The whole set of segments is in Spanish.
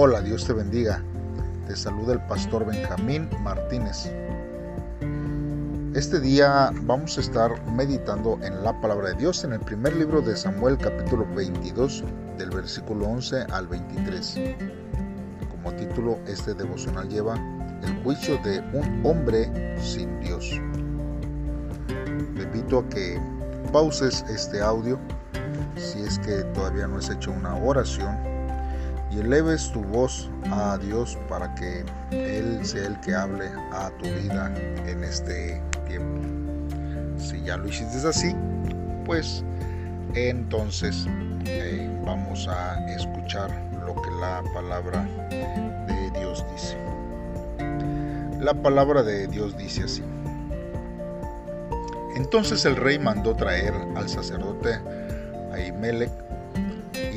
Hola, Dios te bendiga. Te saluda el pastor Benjamín Martínez. Este día vamos a estar meditando en la palabra de Dios en el primer libro de Samuel capítulo 22 del versículo 11 al 23. Como título este devocional lleva El juicio de un hombre sin Dios. Te invito a que pauses este audio si es que todavía no has hecho una oración y eleves tu voz a Dios para que Él sea el que hable a tu vida en este tiempo. Si ya lo hiciste así, pues entonces eh, vamos a escuchar lo que la palabra de Dios dice. La palabra de Dios dice así. Entonces el rey mandó traer al sacerdote Ahimelech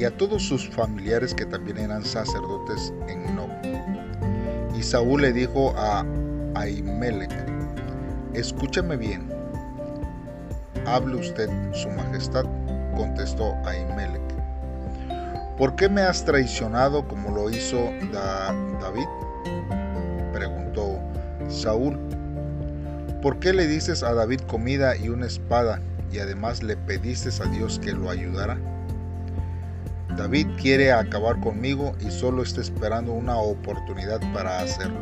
y a todos sus familiares que también eran sacerdotes en Nob. Y Saúl le dijo a Ahimelech, escúchame bien, hable usted, su majestad, contestó Ahimelech. ¿Por qué me has traicionado como lo hizo David? preguntó Saúl. ¿Por qué le dices a David comida y una espada y además le pediste a Dios que lo ayudara? David quiere acabar conmigo y solo está esperando una oportunidad para hacerlo.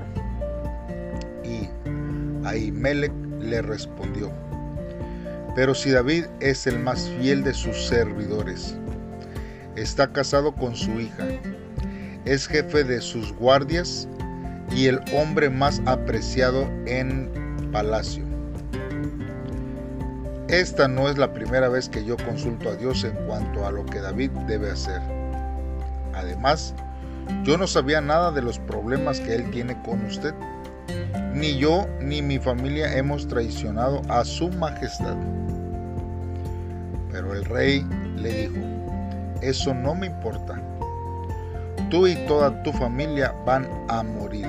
Y Ahimelech le respondió, pero si David es el más fiel de sus servidores, está casado con su hija, es jefe de sus guardias y el hombre más apreciado en palacio. Esta no es la primera vez que yo consulto a Dios en cuanto a lo que David debe hacer. Además, yo no sabía nada de los problemas que él tiene con usted. Ni yo ni mi familia hemos traicionado a su majestad. Pero el rey le dijo, eso no me importa. Tú y toda tu familia van a morir.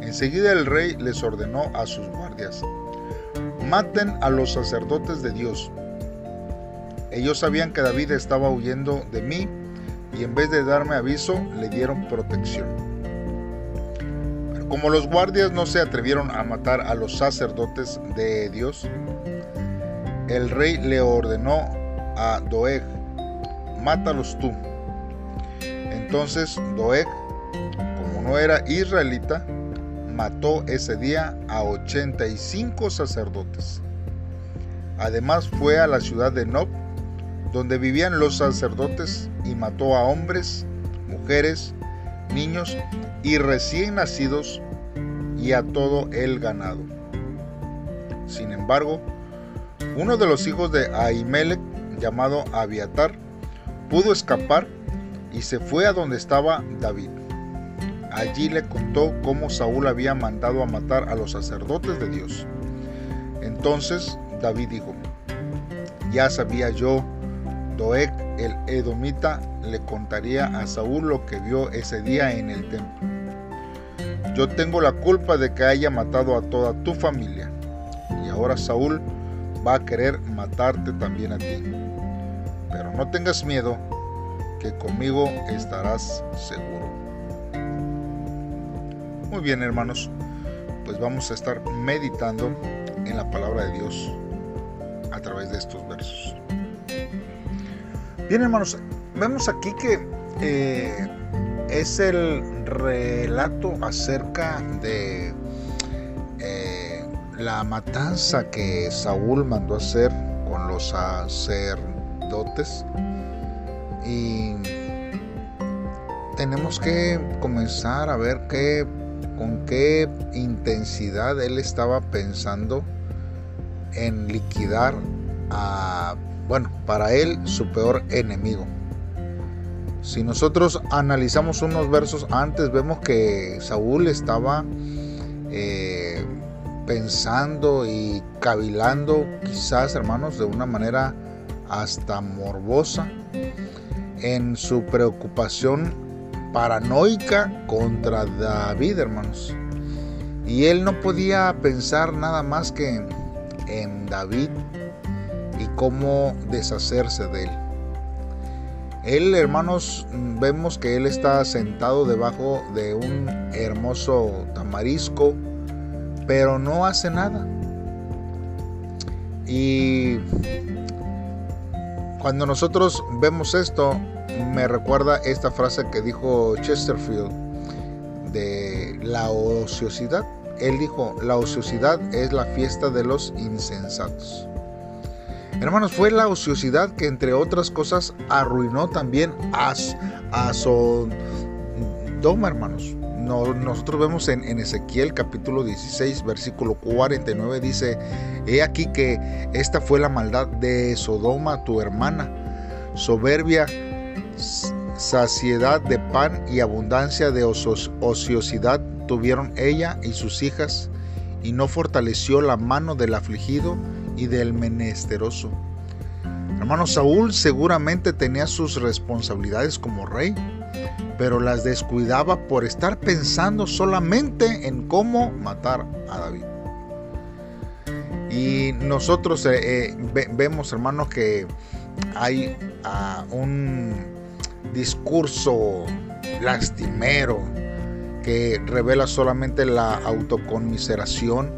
Enseguida el rey les ordenó a sus guardias, maten a los sacerdotes de Dios. Ellos sabían que David estaba huyendo de mí y en vez de darme aviso le dieron protección. Pero como los guardias no se atrevieron a matar a los sacerdotes de Dios, el rey le ordenó a Doeg, mátalos tú. Entonces Doeg, como no era israelita, mató ese día a 85 sacerdotes. Además fue a la ciudad de Nob, donde vivían los sacerdotes, y mató a hombres, mujeres, niños y recién nacidos y a todo el ganado. Sin embargo, uno de los hijos de Ahimelech, llamado Abiatar, pudo escapar y se fue a donde estaba David. Allí le contó cómo Saúl había mandado a matar a los sacerdotes de Dios. Entonces David dijo, ya sabía yo, Doeg el edomita le contaría a Saúl lo que vio ese día en el templo. Yo tengo la culpa de que haya matado a toda tu familia, y ahora Saúl va a querer matarte también a ti. Pero no tengas miedo, que conmigo estarás seguro. Muy bien, hermanos, pues vamos a estar meditando en la palabra de Dios a través de estos versos. Bien, hermanos, vemos aquí que eh, es el relato acerca de eh, la matanza que Saúl mandó hacer con los sacerdotes y tenemos que comenzar a ver qué con qué intensidad él estaba pensando en liquidar a, bueno, para él su peor enemigo. Si nosotros analizamos unos versos antes, vemos que Saúl estaba eh, pensando y cavilando, quizás hermanos, de una manera hasta morbosa, en su preocupación paranoica contra David, hermanos. Y él no podía pensar nada más que en David y cómo deshacerse de él. Él, hermanos, vemos que él está sentado debajo de un hermoso tamarisco, pero no hace nada. Y cuando nosotros vemos esto, me recuerda esta frase que dijo Chesterfield de la ociosidad. Él dijo, la ociosidad es la fiesta de los insensatos. Hermanos, fue la ociosidad que entre otras cosas arruinó también a, a Sodoma, hermanos. nosotros vemos en, en, Ezequiel capítulo 16, versículo 49, dice, he aquí que esta fue la maldad de Sodoma, tu hermana, soberbia, saciedad de pan y abundancia de ociosidad tuvieron ella y sus hijas, y no fortaleció la mano del afligido y del menesteroso. Hermano Saúl seguramente tenía sus responsabilidades como rey, pero las descuidaba por estar pensando solamente en cómo matar a David. Y nosotros eh, eh, vemos, hermanos, que hay ah, un discurso lastimero que revela solamente la autoconmiseración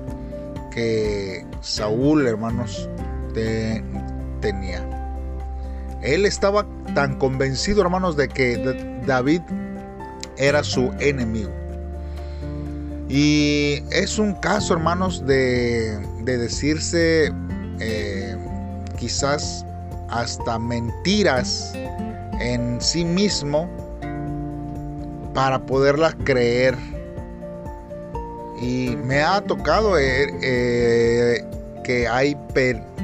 que Saúl, hermanos, tenía. Él estaba tan convencido, hermanos, de que David era su enemigo. Y es un caso, hermanos, de, decirse eh, quizás hasta mentiras en sí mismo para poderlas creer. Y me ha tocado eh, eh, que hay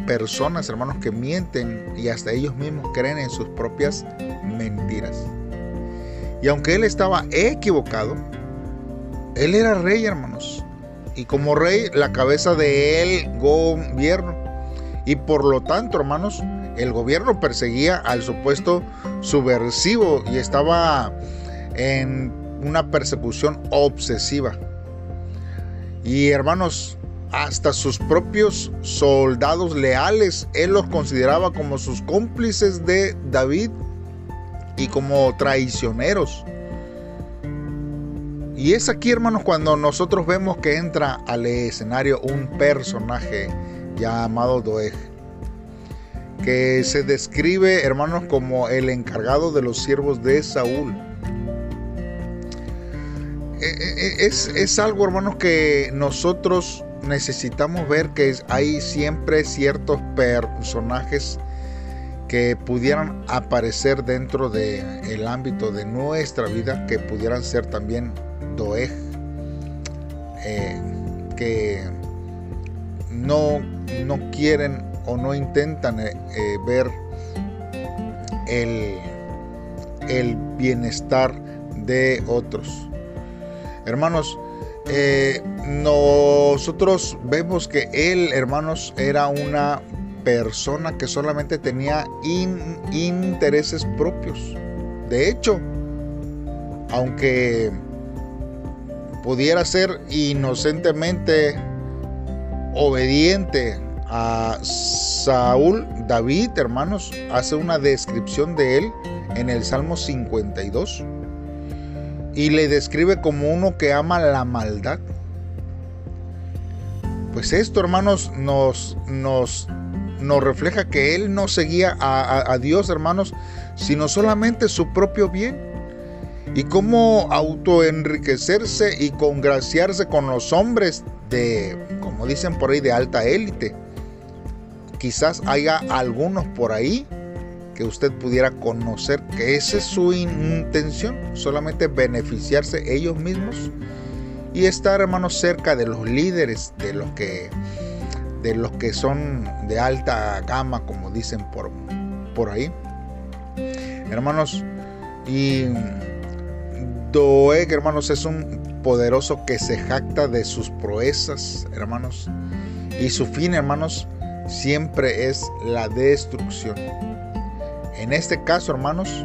personas, hermanos, que mienten y hasta ellos mismos creen en sus propias mentiras. Y aunque él estaba equivocado, él era rey, hermanos. Y como rey, la cabeza de él gobierno. Y por lo tanto, hermanos, el gobierno perseguía al supuesto subversivo y estaba en una persecución obsesiva. Y hermanos, hasta sus propios soldados leales, él los consideraba como sus cómplices de David y como traicioneros. Y es aquí, hermanos, cuando nosotros vemos que entra al escenario un personaje llamado Doeg que se describe, hermanos, como el encargado de los siervos de Saúl. E, e, e, es, es algo, hermanos, que nosotros necesitamos ver que hay siempre ciertos personajes que pudieran aparecer dentro del ámbito de nuestra vida, que pudieran ser también Doeg, eh, que no, no quieren o no intentan eh, eh, ver el, el, bienestar de otros. Hermanos, eh, nosotros vemos que él, hermanos, era una persona que solamente tenía intereses propios. De hecho, aunque pudiera ser inocentemente obediente a Saúl, David, hermanos, hace una descripción de él en el Salmo 52 y le describe como uno que ama la maldad. Pues esto, hermanos, nos, nos, nos refleja que él no seguía a, a Dios, hermanos, sino solamente su propio bien. Y cómo autoenriquecerse y congraciarse con los hombres de, como dicen por ahí, de alta élite quizás haya algunos por ahí que usted pudiera conocer que esa es su intención, solamente beneficiarse ellos mismos y estar, hermanos, cerca de los líderes, de los que de los que son de alta gama, como dicen por, por ahí. Hermanos, y Doeg, hermanos, es un poderoso que se jacta de sus proezas, hermanos. Y su fin, hermanos, siempre es la destrucción. En este caso, hermanos,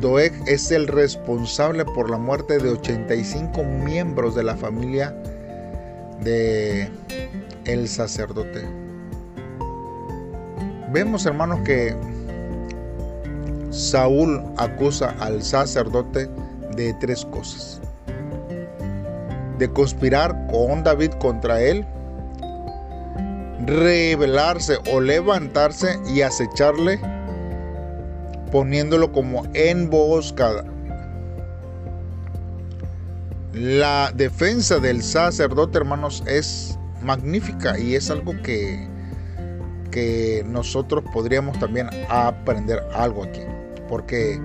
Doeg es el responsable por la muerte de 85 miembros de la familia de el sacerdote. Vemos, hermanos, que Saúl acusa al sacerdote de tres cosas. De conspirar con David contra él, rebelarse o levantarse y acecharle poniéndolo como emboscada. La defensa del sacerdote, hermanos, es magnífica y es algo que, que nosotros podríamos también aprender algo aquí. Porque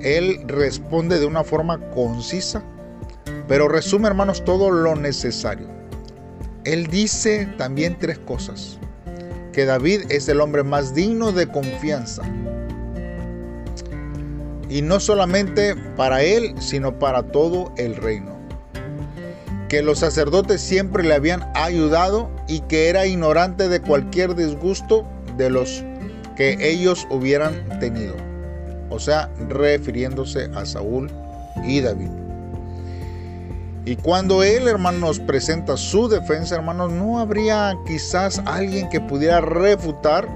él responde de una forma concisa, pero resume, hermanos, todo lo necesario. Él dice también tres cosas. Que David es el hombre más digno de confianza y no solamente para él, sino para todo el reino. Que los sacerdotes siempre le habían ayudado y que era ignorante de cualquier disgusto de los que ellos hubieran tenido. O sea, refiriéndose a Saúl y David. Y cuando él, hermanos, presenta su defensa, hermanos, no habría quizás alguien que pudiera refutar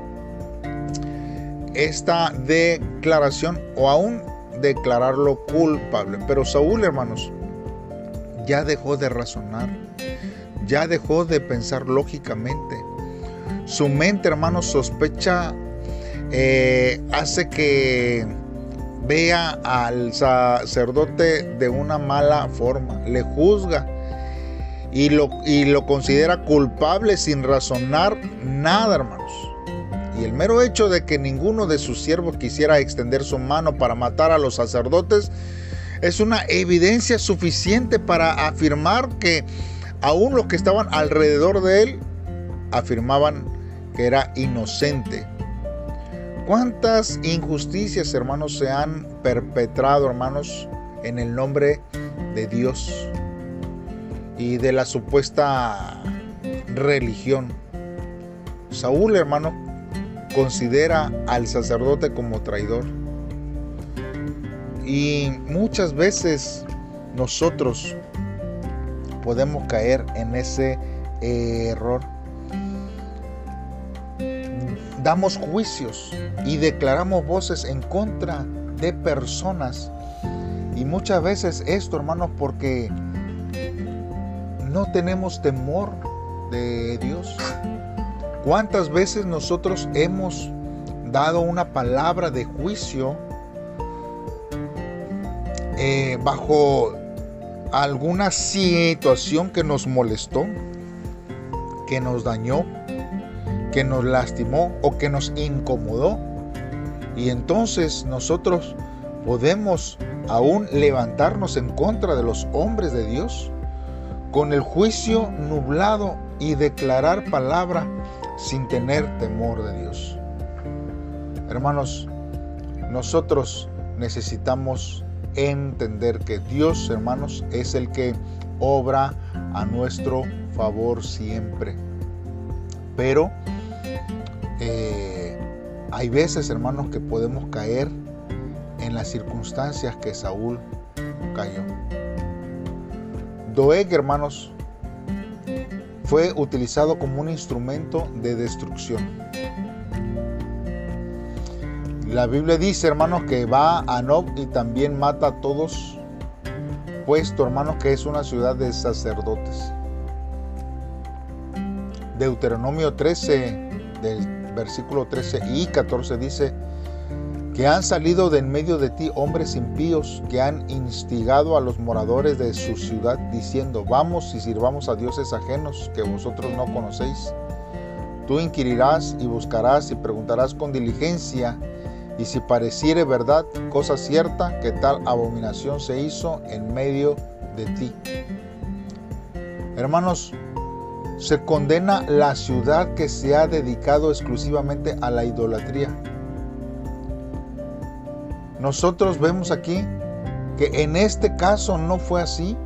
esta declaración o aún declararlo culpable. Pero Saúl, hermanos, ya dejó de razonar, ya dejó de pensar lógicamente. Su mente, hermanos, sospecha, eh, hace que vea al sacerdote de una mala forma, le juzga y lo, y lo considera culpable sin razonar nada, hermanos. Y el mero hecho de que ninguno de sus siervos quisiera extender su mano para matar a los sacerdotes es una evidencia suficiente para afirmar que aún los que estaban alrededor de él afirmaban que era inocente. ¿Cuántas injusticias, hermanos, se han perpetrado, hermanos, en el nombre de Dios y de la supuesta religión? Saúl, hermano, considera al sacerdote como traidor. Y muchas veces nosotros podemos caer en ese error. Damos juicios y declaramos voces en contra de personas. Y muchas veces esto, hermanos, porque no tenemos temor de Dios. ¿Cuántas veces nosotros hemos dado una palabra de juicio eh, bajo alguna situación que nos molestó, que nos dañó, que nos lastimó o que nos incomodó? Y entonces nosotros podemos aún levantarnos en contra de los hombres de Dios con el juicio nublado y declarar palabra sin tener temor de Dios. Hermanos, nosotros necesitamos entender que Dios, hermanos, es el que obra a nuestro favor siempre. Pero eh, hay veces, hermanos, que podemos caer en las circunstancias que Saúl cayó. Doeg, hermanos, fue utilizado como un instrumento de destrucción. La Biblia dice, hermanos, que va a Nob y también mata a todos, puesto, hermanos, que es una ciudad de sacerdotes. Deuteronomio 13, del versículo 13 y 14 dice, que han salido de en medio de ti hombres impíos que han instigado a los moradores de su ciudad diciendo, vamos y sirvamos a dioses ajenos que vosotros no conocéis. Tú inquirirás y buscarás y preguntarás con diligencia, y si pareciere verdad, cosa cierta, que tal abominación se hizo en medio de ti. Hermanos, se condena la ciudad que se ha dedicado exclusivamente a la idolatría nosotros vemos aquí que en este caso no fue así.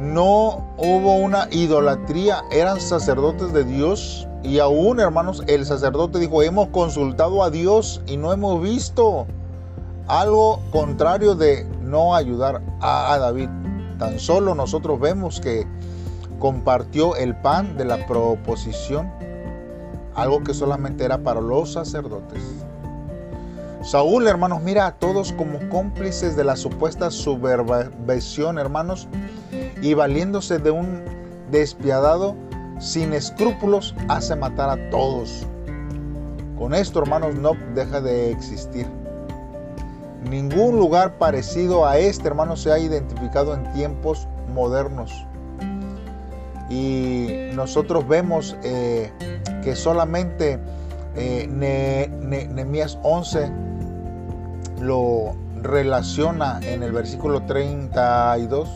No hubo una idolatría, eran sacerdotes de Dios y aún hermanos, el sacerdote dijo, hemos consultado a Dios y no hemos visto algo contrario de no ayudar a, David. Tan solo nosotros vemos que compartió el pan de la proposición algo que solamente era para los sacerdotes. Saúl, hermanos, mira a todos como cómplices de la supuesta subversión, hermanos, y valiéndose de un despiadado sin escrúpulos, hace matar a todos. Con esto, hermanos, no deja de existir. Ningún lugar parecido a este, hermano, se ha identificado en tiempos modernos. Y nosotros vemos eh, que solamente eh, Nehemías 11 lo relaciona en el versículo 32.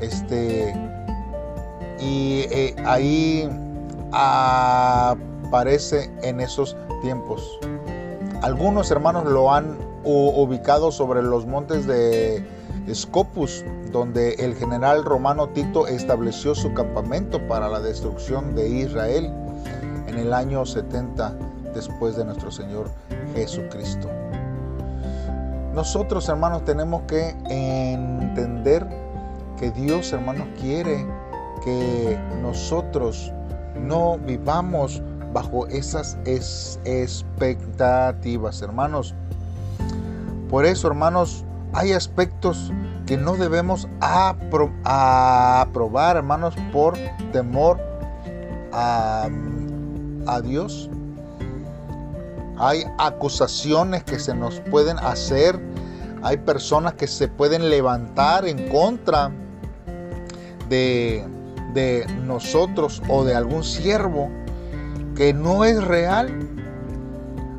Este, y eh, ahí aparece en esos tiempos. Algunos hermanos lo han ubicado sobre los montes de Scopus, donde el general romano Tito estableció su campamento para la destrucción de Israel en el año 70 después de nuestro Señor Jesucristo. Nosotros, hermanos, tenemos que entender que Dios, hermanos, quiere que nosotros no vivamos bajo esas expectativas, hermanos. Por eso, hermanos, hay aspectos que no debemos aprobar, hermanos, por temor a, a Dios. Hay acusaciones que se nos pueden hacer. Hay personas que se pueden levantar en contra de, de nosotros o de algún siervo que no es real.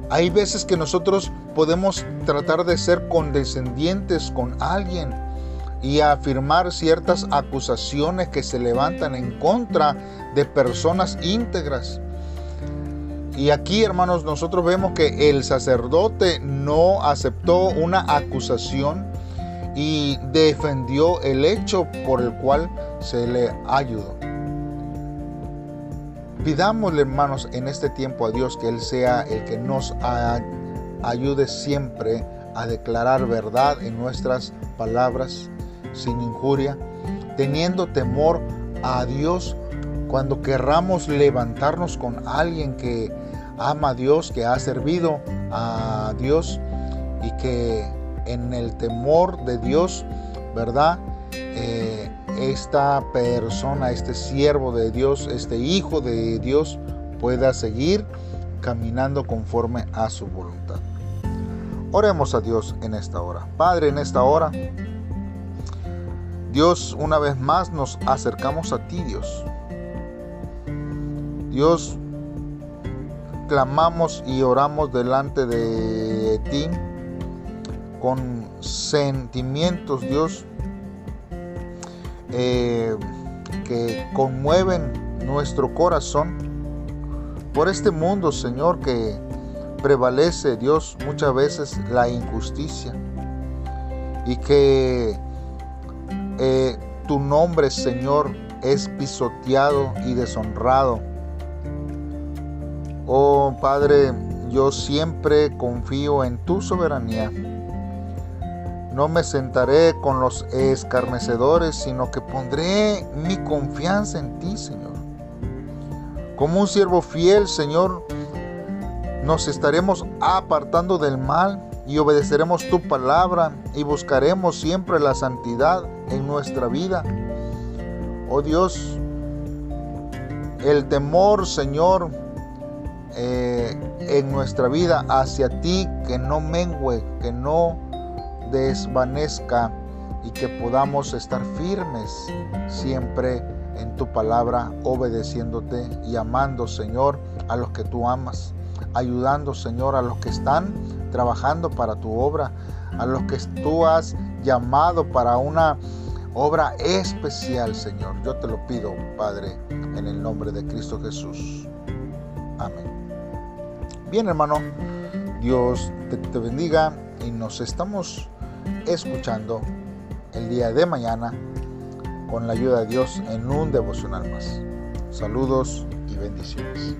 Hay veces que nosotros podemos tratar de ser condescendientes con alguien y afirmar ciertas acusaciones que se levantan en contra de personas íntegras. Y aquí, hermanos, nosotros vemos que el sacerdote no aceptó una acusación y defendió el hecho por el cual se le ayudó. Pidámosle, hermanos, en este tiempo a Dios que Él sea el que nos ayude siempre a declarar verdad en nuestras palabras sin injuria, teniendo temor a Dios cuando querramos levantarnos con alguien que ama a Dios, que ha servido a Dios y que en el temor de Dios, ¿verdad? Eh, esta persona, este siervo de Dios, este hijo de Dios pueda seguir caminando conforme a su voluntad. Oremos a Dios en esta hora. Padre, en esta hora, Dios, una vez más nos acercamos a ti, Dios. Dios, clamamos y oramos delante de ti con sentimientos, Dios, eh, que conmueven nuestro corazón por este mundo, Señor, que prevalece, Dios, muchas veces la injusticia y que eh, tu nombre, Señor, es pisoteado y deshonrado Oh Padre, yo siempre confío en tu soberanía. No me sentaré con los escarnecedores, sino que pondré mi confianza en ti, Señor. Como un siervo fiel, Señor, nos estaremos apartando del mal y obedeceremos tu palabra y buscaremos siempre la santidad en nuestra vida. Oh Dios, el temor, Señor, eh, en nuestra vida hacia ti, que no mengue, que no desvanezca y que podamos estar firmes siempre en tu palabra, obedeciéndote y amando, Señor, a los que tú amas, ayudando, Señor, a los que están trabajando para tu obra, a los que tú has llamado para una obra especial, Señor. Yo te lo pido, Padre, en el nombre de Cristo Jesús. Amén. Bien, hermano, Dios te, bendiga y nos estamos escuchando el día de mañana con la ayuda de Dios en un devocional más. Saludos y bendiciones.